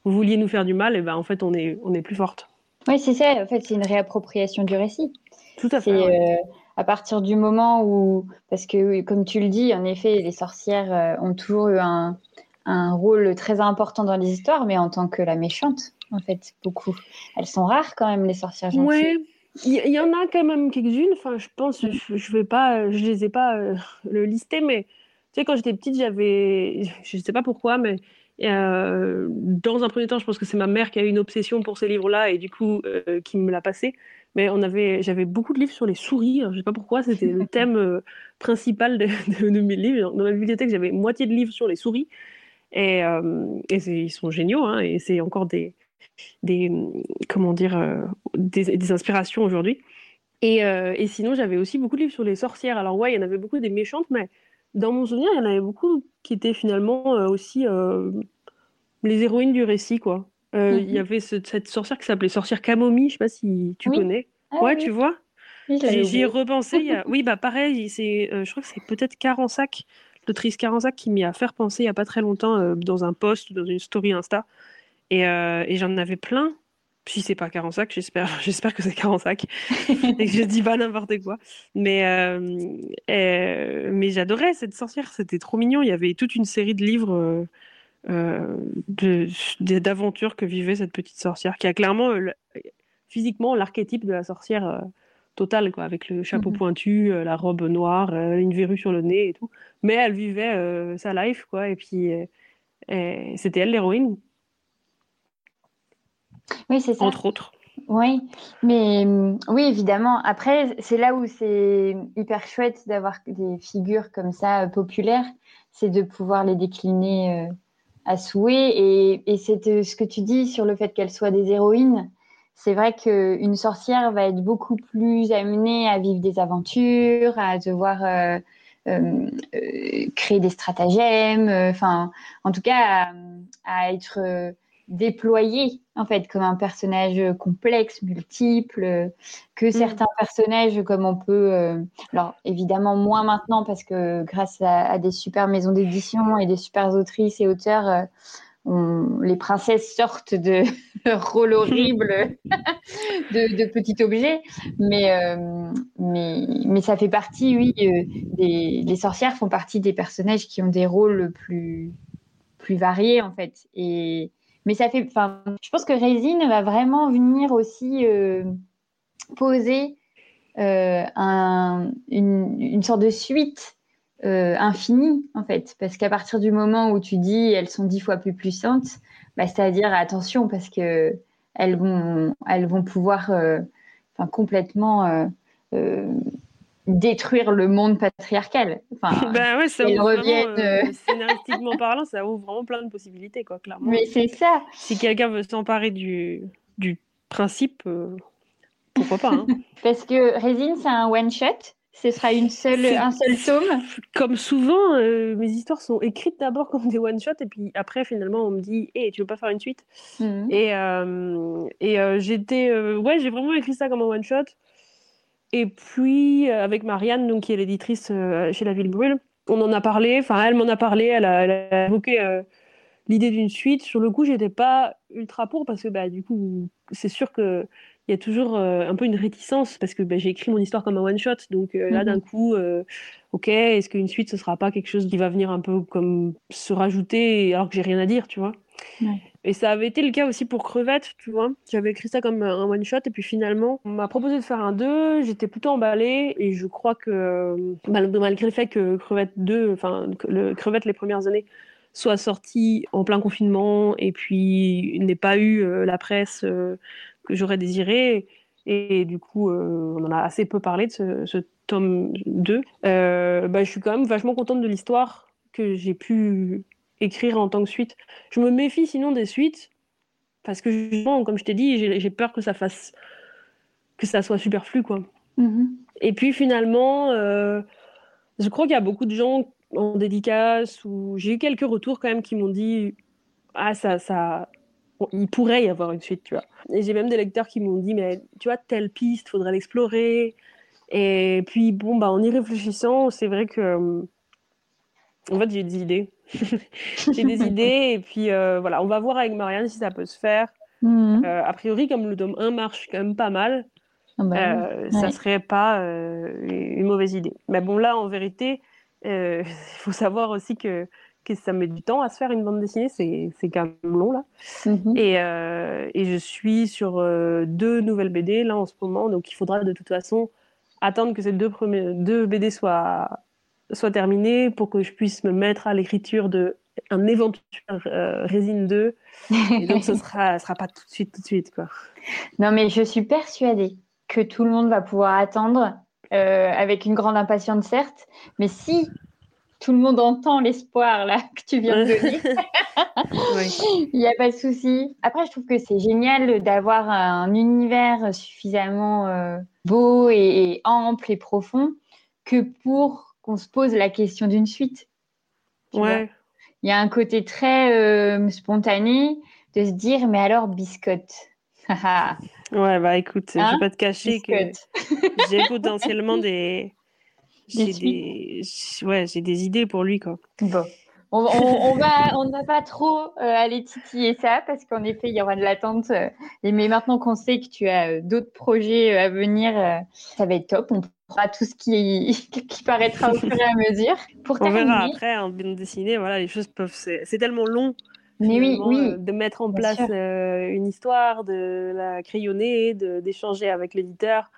vous vouliez nous faire du mal, et ben en fait, on est, on est plus forte. Oui, c'est ça. En fait, c'est une réappropriation du récit. Tout à fait. Euh, à partir du moment où, parce que comme tu le dis, en effet, les sorcières euh, ont toujours eu un, un, rôle très important dans les histoires, mais en tant que la méchante, en fait, beaucoup. Elles sont rares quand même, les sorcières gentilles. Oui, il y, en a quand même quelques-unes. Enfin, je pense, je, je vais pas, je les ai pas euh, le listé, mais tu sais, quand j'étais petite, j'avais, je sais pas pourquoi, mais euh, dans un premier temps, je pense que c'est ma mère qui a eu une obsession pour ces livres-là et du coup euh, qui me l'a passé. Mais on avait, j'avais beaucoup de livres sur les souris. Je sais pas pourquoi, c'était le thème euh, principal de, de, mes livres. Dans ma bibliothèque, j'avais moitié de livres sur les souris. Et, et ils sont géniaux. Hein, et c'est encore des, des, comment dire, des, des, inspirations aujourd'hui. Et, et, sinon, j'avais aussi beaucoup de livres sur les sorcières. Alors ouais, il y en avait beaucoup des méchantes, mais dans mon souvenir, il y en avait beaucoup qui étaient finalement aussi les héroïnes du récit, quoi. Euh, il y avait cette sorcière qui s'appelait sorcière Camomille, je sais pas si tu connais. Ah ouais, tu vois. J'y ai repensé. Oui, bah pareil, c'est, je crois que c'est peut-être Carensac, l'autrice Carensac qui m'y a fait penser il y a pas très longtemps dans un post, dans une story Insta. Et, et j'en avais plein si c'est pas Carensac, j'espère, j'espère que c'est Carensac et que je dis pas n'importe quoi. Mais, euh, euh, mais j'adorais cette sorcière, c'était trop mignon. Il y avait toute une série de livres euh, d'aventures que vivait cette petite sorcière, qui a clairement physiquement l'archétype de la sorcière totale, quoi, avec le chapeau mhm. pointu, la robe noire, une verrue sur le nez et tout. Mais elle vivait sa life, quoi, et puis c'était elle l'héroïne. Oui, c'est ça. Entre autres. Oui, mais oui, évidemment. Après, c'est là où c'est hyper chouette d'avoir des figures comme ça euh, populaires, c'est de pouvoir les décliner euh, à souhait. Et, et c'est euh, ce que tu dis sur le fait qu'elles soient des héroïnes. C'est vrai qu'une sorcière va être beaucoup plus amenée à vivre des aventures, à devoir créer des stratagèmes, enfin, en tout cas, à, être déployé en fait comme un personnage complexe, multiple, que mm. certains personnages comme on peut, euh, alors évidemment moins maintenant parce que grâce à, des super maisons d'édition et des super autrices et auteurs, euh, les princesses sortent de leur rôle horrible de, petits objets, mais, euh, mais, mais ça fait partie, oui, des, les sorcières font partie des personnages qui ont des rôles plus, plus variés en fait et mais ça fait, enfin, je pense que Résine va vraiment venir aussi euh, poser euh, un, une, sorte de suite euh, infinie, en fait. Parce qu'à partir du moment où tu dis elles sont dix fois plus puissantes, bah, c'est-à-dire attention, parce que elles vont, elles vont pouvoir complètement détruire le monde patriarcal. Enfin, ben ouais, ça ouvre vraiment, euh, scénaristiquement parlant, ça ouvre vraiment plein de possibilités, quoi, clairement. Mais c'est ça. Si quelqu'un veut s'emparer du, du principe, euh, pourquoi pas. Hein. Parce que Résine, c'est un one-shot. Ce sera une seule, un seul tome. Comme souvent, euh, mes histoires sont écrites d'abord comme des one-shots et puis après, finalement, on me dit Hé, tu veux pas faire une suite? Mhm. Et, et j'étais. ouais, j'ai vraiment écrit ça comme un one-shot. Et puis, euh, avec Marianne, donc, qui est l'éditrice euh, chez La Ville Brûle, on en a parlé, enfin, elle m'en a parlé, elle a, évoqué euh, l'idée d'une suite. Sur le coup, j'étais pas ultra pour parce que, bah, du coup, c'est sûr que il y a toujours un peu une réticence parce que bah, j'ai écrit mon histoire comme un one shot donc là mhm. d'un coup ok est-ce qu'une suite ce sera pas quelque chose qui va venir un peu comme se rajouter alors que j'ai rien à dire tu vois? Et ça avait été le cas aussi pour Crevette, tu vois? J'avais écrit ça comme un one shot et puis finalement, on m'a proposé de faire un 2, j'étais plutôt emballée et je crois que malgré le fait que Crevette 2, enfin le Crevette les premières années soit sorti en plein confinement et puis n'ait pas eu euh, la presse euh, que j'aurais désiré et du coup euh, on en a assez peu parlé de ce, tome 2. bah, je suis quand même vachement contente de l'histoire que j'ai pu écrire en tant que suite. Je me méfie sinon des suites parce que justement, comme je t'ai dit, j'ai peur que ça fasse que ça soit superflu quoi. Mm-hmm. Et puis finalement, euh, je crois qu'il y a beaucoup de gens en dédicace ou j'ai eu quelques retours quand même qui m'ont dit ah ça ça il pourrait y avoir une suite, tu vois. Et j'ai même des lecteurs qui m'ont dit mais tu vois telle piste, faudrait l'explorer. Et puis bon bah en y réfléchissant, c'est vrai que en fait j'ai des idées j'ai des idées et puis euh, voilà, on va voir avec Marianne si ça peut se faire. Mhm. Euh, a priori, comme le tome 1 marche quand même pas mal, ah bah euh, ça serait pas une mauvaise idée. Mais bon, là, en vérité, il faut savoir aussi que, que ça met du temps à se faire une bande dessinée, c'est quand même long là. Mhm. et, et, je suis sur deux nouvelles BD là en ce moment, donc il faudra de toute façon attendre que ces deux, premiers, deux BD soient soit terminé pour que je puisse me mettre à l'écriture de un éventuel euh, Résine 2. Et donc, ce sera, sera pas tout de suite, tout de suite, quoi. Non, mais je suis persuadée que tout le monde va pouvoir attendre euh, avec une grande impatience, certes. Mais si tout le monde entend l'espoir là que tu viens de donner, il n'y a pas de souci. Après, je trouve que c'est génial d'avoir un univers suffisamment euh, beau et ample et profond que pour qu'on se pose la question d'une suite. Ouais. Il y a un côté très euh, spontané, de se dire, mais alors, biscotte Ouais, bah écoute, je Hein? vais pas te cacher que j'ai potentiellement des. J'ai des... Ouais, j'ai des idées pour lui, quoi. Bon. On, on, on va, on ne va pas trop euh, aller titiller ça parce qu'en effet, il y aura de l'attente. euh, mais maintenant qu'on sait que tu as euh, d'autres projets euh, à venir, ça va être top. On fera tout ce qui, qui paraîtra au fur et à mesure. Pour On verra après, en bande dessinée, voilà, les choses peuvent. C'est tellement long. mais oui, de mettre en bien place une histoire, de la crayonner, d'échanger avec l'éditeur,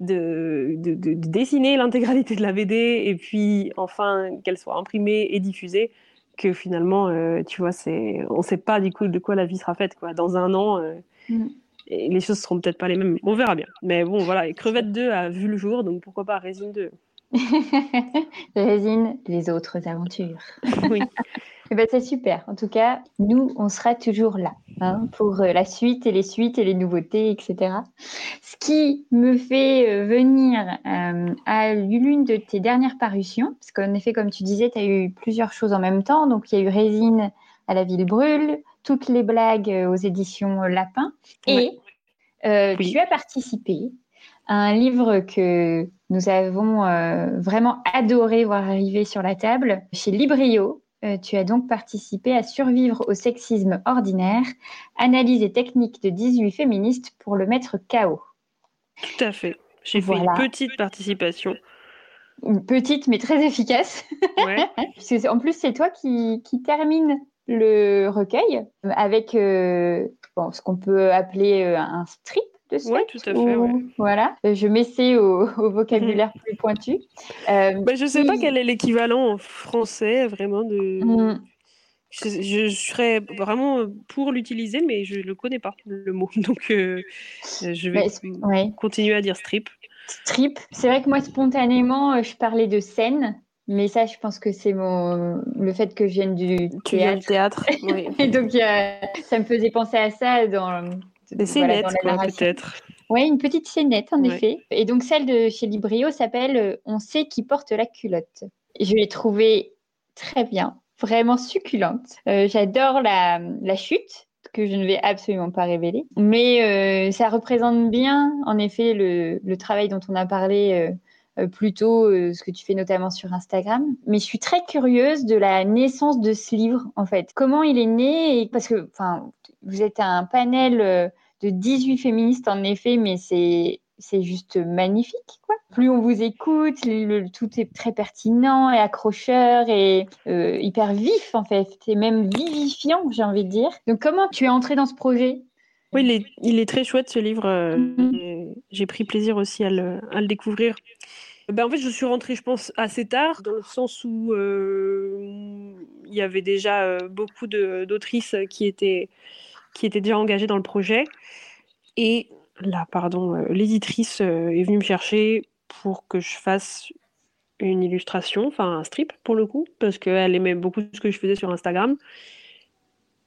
de, de, de- de dessiner l'intégralité de la BD et puis enfin qu'elle soit imprimée et diffusée, que finalement, euh, tu vois, c'est, on ne sait pas du coup de quoi la vie sera faite. Quoi. Dans un an, euh, Mm. et les choses seront peut-être pas les mêmes. On verra bien. Mais bon, voilà, et Crevette 2 a vu le jour, donc pourquoi pas Résine 2 Résine, les autres aventures. Oui. Eh ben, c'est super. En tout cas, nous, on sera toujours là hein, pour euh, la suite et les suites et les nouveautés, etc. Ce qui me fait euh, venir euh, à l'une de tes dernières parutions, parce qu'en effet, comme tu disais, tu as eu plusieurs choses en même temps. Donc, il y a eu Résine à la ville brûle, toutes les blagues aux éditions Lapin. Et euh, Oui. tu as participé à un livre que nous avons euh, vraiment adoré voir arriver sur la table chez Librio. Euh, tu as donc participé à Survivre au sexisme ordinaire, analyse et technique de 18 féministes pour le mettre KO. Tout à fait. J'ai Voilà. fait une petite participation. Une petite mais très efficace, Ouais. en plus c'est toi qui, qui termine le recueil avec euh, bon, ce qu'on peut appeler euh, un strip de. Ouais, tout à fait, ou- ouais. Voilà, Euh, je m'essaie au, au vocabulaire plus pointu. Euh, Bah, je sais pas Oui. quel est l'équivalent en français vraiment de. Mm. Je, je serais vraiment pour l'utiliser, mais je le connais pas le mot, donc euh, je vais ouais. continuer à dire strip. Strip. C'est vrai que moi, spontanément, euh, je parlais de scène, mais ça, je pense que c'est mon le fait que je vienne du Tu viens du théâtre. théâtre, oui. Et donc, euh, ça me faisait penser à ça dans, Des scénettes, peut-être. Oui, une petite scénette, en Ouais. effet. Et donc, celle de chez Librio s'appelle euh, On sait qui porte la culotte. Et je l'ai trouvée très bien, vraiment succulente. Euh, J'adore la, la chute, que je ne vais absolument pas révéler. Mais euh, ça représente bien, en effet, le, le travail dont on a parlé. euh, euh, plus tôt, euh, ce que tu fais notamment sur Instagram. Mais je suis très curieuse de la naissance de ce livre, en fait. Comment il est né et... Parce que, enfin, vous êtes un panel euh, de 18 féministes en effet, mais c'est c'est juste magnifique quoi. Plus on vous écoute, le- le- tout est très pertinent et accrocheur et euh, hyper vif en fait, c'est même vivifiant j'ai envie de dire. Donc comment tu es entré dans ce projet? Oui, il est, il est très chouette ce livre. Mhm. j'ai- J'ai pris plaisir aussi à le, à le découvrir. Ben, en fait, je suis rentrée, je pense, assez tard, dans le sens où euh, il y avait déjà euh, beaucoup d'autrices qui étaient, qui étaient déjà engagées dans le projet. Et là, pardon, euh, l'éditrice est venue me chercher pour que je fasse une illustration, enfin un strip pour le coup, parce qu'elle aimait beaucoup ce que je faisais sur Instagram.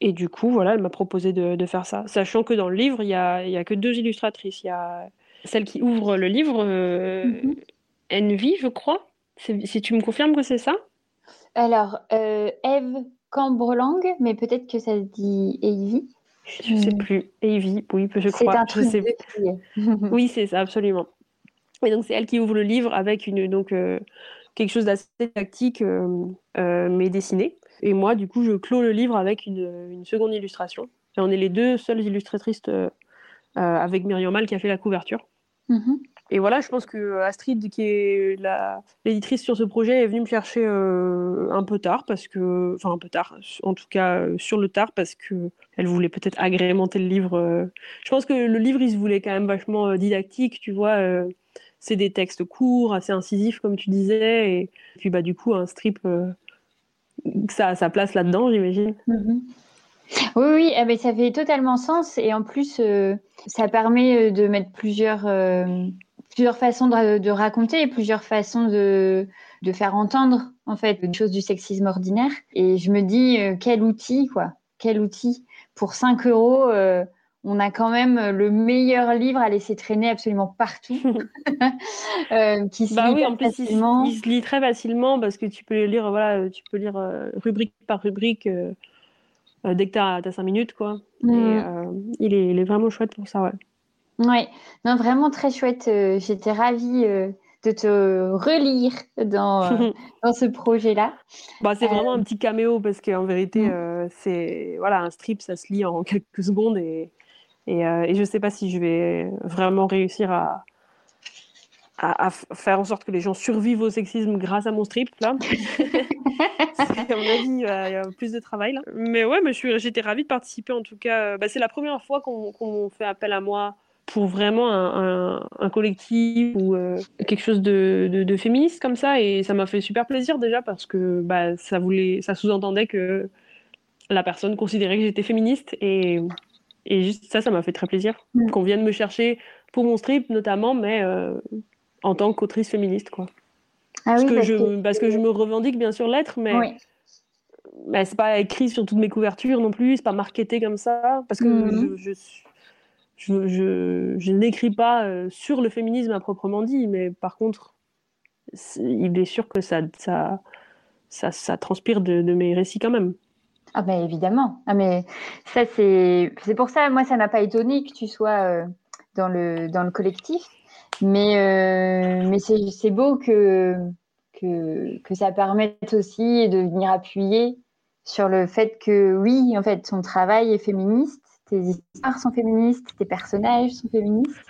Et du coup, voilà, elle m'a proposé de, faire ça. Sachant que dans le livre, il n'y a, y a que deux illustratrices. Il y a celle qui ouvre le livre, Mhm. Envy, je crois. Si tu me confirmes que c'est ça? Alors euh, Eve Cambrelang, mais peut-être que ça se dit Evie. Je sais Hmm. plus. Evie, oui, je C'est crois. un Je sais de. Oui, c'est ça, absolument. Et donc, c'est elle qui ouvre le livre avec une, donc, euh, quelque chose d'assez tactique, euh, mais dessiné. Et moi, du coup, je clôt le livre avec une, une seconde illustration. Et on est les deux seules illustratrices avec Myriam Mal qui a fait la couverture. Mhm. Et voilà, je pense que Astrid, qui est l'éditrice sur ce projet, est venue me chercher euh, un peu tard, parce que, enfin un peu tard, en tout cas euh, sur le tard, parce que elle voulait peut-être agrémenter le livre. euh. Je pense que le livre, il se voulait quand même vachement didactique, tu vois. c'est des textes courts, assez incisifs, comme tu disais, et puis bah du coup un strip, ça a sa place là-dedans, j'imagine. Mhm. Oui, oui, eh ben, ça fait totalement sens. Et en plus, ça permet de mettre plusieurs, plusieurs façons de, de raconter, plusieurs façons de, de faire entendre, en fait, des choses du sexisme ordinaire. Et je me dis, euh, quel outil, quoi. Quel outil. Pour 5 euros, euh, on a quand même le meilleur livre à laisser traîner absolument partout. Euh, qui se Bah lit oui, en plus, il, facilement. il se lit très facilement parce que tu peux le lire, voilà, tu peux lire rubrique par rubrique. dès que tu as, 5 minutes, quoi. Mm. Et il est, il, est, vraiment chouette pour ça, ouais. Ouais, non, vraiment très chouette. J'étais ravie de te relire dans, euh, dans ce projet-là. Bah, c'est vraiment euh, un petit caméo parce qu'en vérité, mm. euh, c'est voilà, un strip, ça se lit en quelques secondes et, et, et je ne sais pas si je vais vraiment réussir à, à, faire en sorte que les gens survivent au sexisme grâce à mon strip là. à mon avis, il y, a plus de travail là. Mais ouais, mais j'étais ravie de participer en tout cas. Bah, c'est la première fois qu'on fait appel à moi pour vraiment un, un, collectif ou euh, quelque chose de, de, féministe comme ça. Et ça m'a fait super plaisir déjà parce que bah, ça, voulait, ça sous-entendait que la personne considérait que j'étais féministe. Et, et juste ça, ça m'a fait très plaisir. Mm. Qu'on vienne me chercher pour mon strip notamment, mais euh, en tant qu'autrice féministe. Quoi. Ah parce, que je, parce que je me revendique bien sûr l'être, mais... Oui. Mais c'est pas écrit sur toutes mes couvertures non plus, c'est pas marketé comme ça, parce que mm. je, je, je, n'écris pas euh, sur le féminisme à proprement dit, mais par contre, il est sûr que ça, transpire de, mes récits quand même. Ah ben évidemment. Ah mais ça c'est pour ça moi ça m'a pas étonné que tu sois euh, dans le collectif, mais euh, c'est beau que que ça permette aussi de venir appuyer sur le fait que oui en fait son travail est féministe tes histoires sont féministes, tes personnages sont féministes.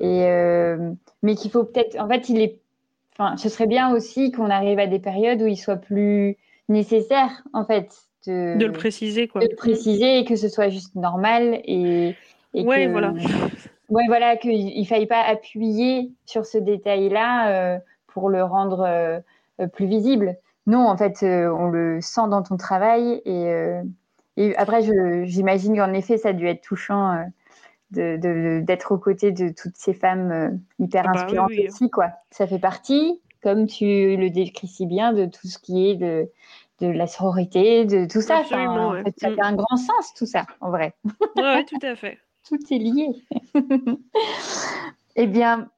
Et, euh, mais qu'il faut peut-être. En fait, il est. Enfin, ce serait bien aussi qu'on arrive à des périodes où il soit plus nécessaire, en fait, de, de le préciser, quoi. De le préciser et que ce soit juste normal et. et ouais, voilà. Ouais, voilà, qu'il ne faille pas appuyer sur ce détail-là euh, pour le rendre euh, plus visible. Non, en fait, on le sent dans ton travail et et après, j'imagine qu'en effet, ça a dû être touchant euh, d'être aux côtés de toutes ces femmes euh, hyper ah bah inspirantes aussi, quoi. Ça fait partie, comme tu le décris si bien, de tout ce qui est de, de la sororité, de tout ça. Absolument, en fait, ça mm. fait un grand sens, tout ça, en vrai. Oui, tout à fait. tout est lié. eh bien,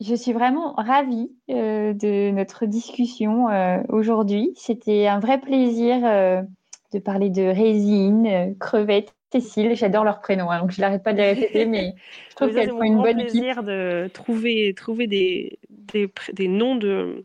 je suis vraiment ravie euh, de notre discussion aujourd'hui. C'était un vrai plaisir de parler de résine, euh, crevettes, Cécile. J'adore leurs prénoms, hein, donc je n'arrête pas de les répéter, mais je trouve qu'elles font une bonne plaisir de trouver, trouver des, des, des, noms de,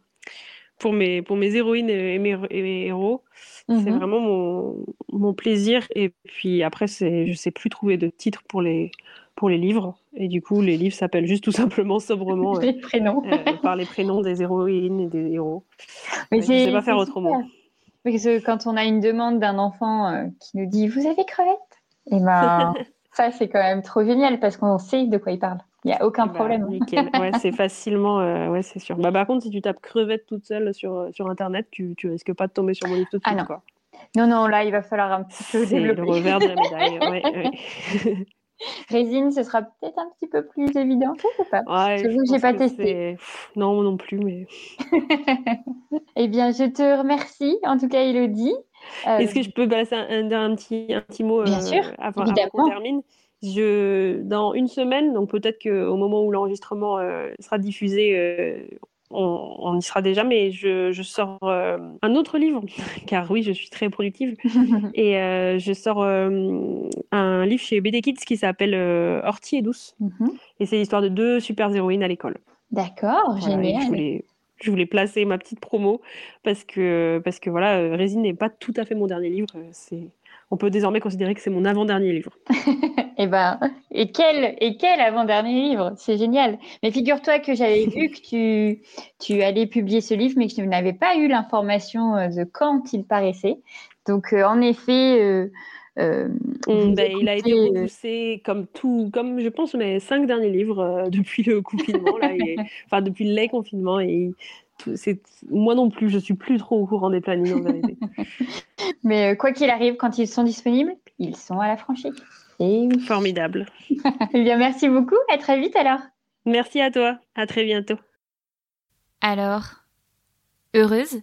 pour, mes, pour mes héroïnes et mes, héros. C'est mhm. vraiment mon, mon, plaisir. Et puis après, je ne sais plus trouver de titre pour les, pour les livres. Et du coup, les livres s'appellent juste tout simplement, sobrement, les prénoms. Euh, par les prénoms des héroïnes et des héros. Mais je ne sais pas faire autrement. Parce que quand on a une demande d'un enfant euh, qui nous dit Vous avez crevette? Et eh ben, ça, c'est quand même trop génial parce qu'on sait de quoi il parle. Il n'y a aucun bah, problème. Nickel. Ouais, c'est facilement, euh, ouais, c'est sûr. Bah, par contre, si tu tapes crevette toute seule sur, euh, sur Internet, tu, tu risques pas de tomber sur mon livre tout de ah suite. non. Quoi. non, non, là, il va falloir un petit peu développer. le revers de la médaille. ouais, ouais. Résine, ce sera peut-être un petit peu plus évident, je sais pas. Ouais, je n'ai pas testé. Non, non plus, mais. eh bien, je te remercie, en tout cas, Elodie. Euh, Est-ce que je peux passer un, un, petit, un petit mot Bien euh, sûr, avant, qu'on termine? Je, Dans une semaine, donc peut-être qu'au moment où l'enregistrement euh, sera diffusé, on, y sera déjà, mais je, sors euh, un autre livre, car oui, je suis très productive. et euh, je sors euh, un livre chez BD Kids qui s'appelle Horty et Douce. Mhm. Et c'est l'histoire de deux super héroïnes à l'école. D'accord, génial. Je voulais, je voulais, placer ma petite promo parce que, parce que voilà, Résine n'est pas tout à fait mon dernier livre. C'est on peut désormais considérer que c'est mon avant-dernier livre. et eh ben, et quel, et quel avant-dernier livre? C'est génial. Mais figure-toi que j'avais vu que tu, tu allais publier ce livre, mais que je n'avais pas eu l'information euh, de quand il paraissait. Donc, euh, en effet. Euh, mm, ben, il a été repoussé comme tout, comme je pense mes cinq derniers livres depuis le confinement, là, enfin depuis les confinements, et moi non plus, je suis plus trop au courant des plannings en vérité. Mais euh, quoi qu'il arrive, quand ils sont disponibles, ils sont à la franchise. Et Formidable. eh bien, merci beaucoup. À très vite alors. Merci à toi. À très bientôt. Alors, heureuse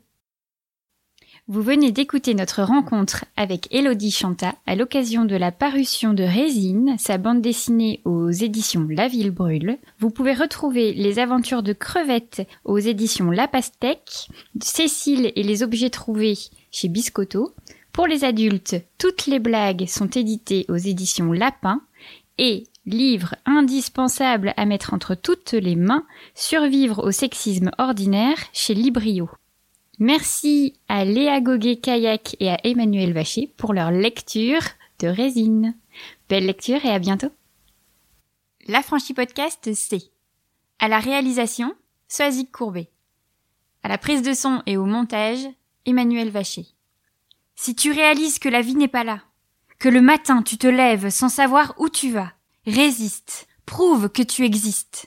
vous venez d'écouter notre rencontre avec Elodie Chanta à l'occasion de la parution de Résine, sa bande dessinée aux éditions La Ville Brûle. Vous pouvez retrouver les aventures de Crevette aux éditions La Pastèque, Cécile et les objets trouvés chez Biscotto. Pour les adultes, toutes les blagues sont éditées aux éditions Lapin et livre indispensable à mettre entre toutes les mains, Survivre au sexisme ordinaire chez Librio. Merci à Léa Goguet-Kayak et à Emmanuel Vacher pour leur lecture de Résine. Belle lecture et à bientôt. La franchise podcast, c'est à la réalisation, Soazic Courbet. À la prise de son et au montage, Emmanuel Vacher. Si tu réalises que la vie n'est pas là, que le matin tu te lèves sans savoir où tu vas, résiste, prouve que tu existes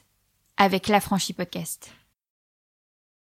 avec la franchise podcast.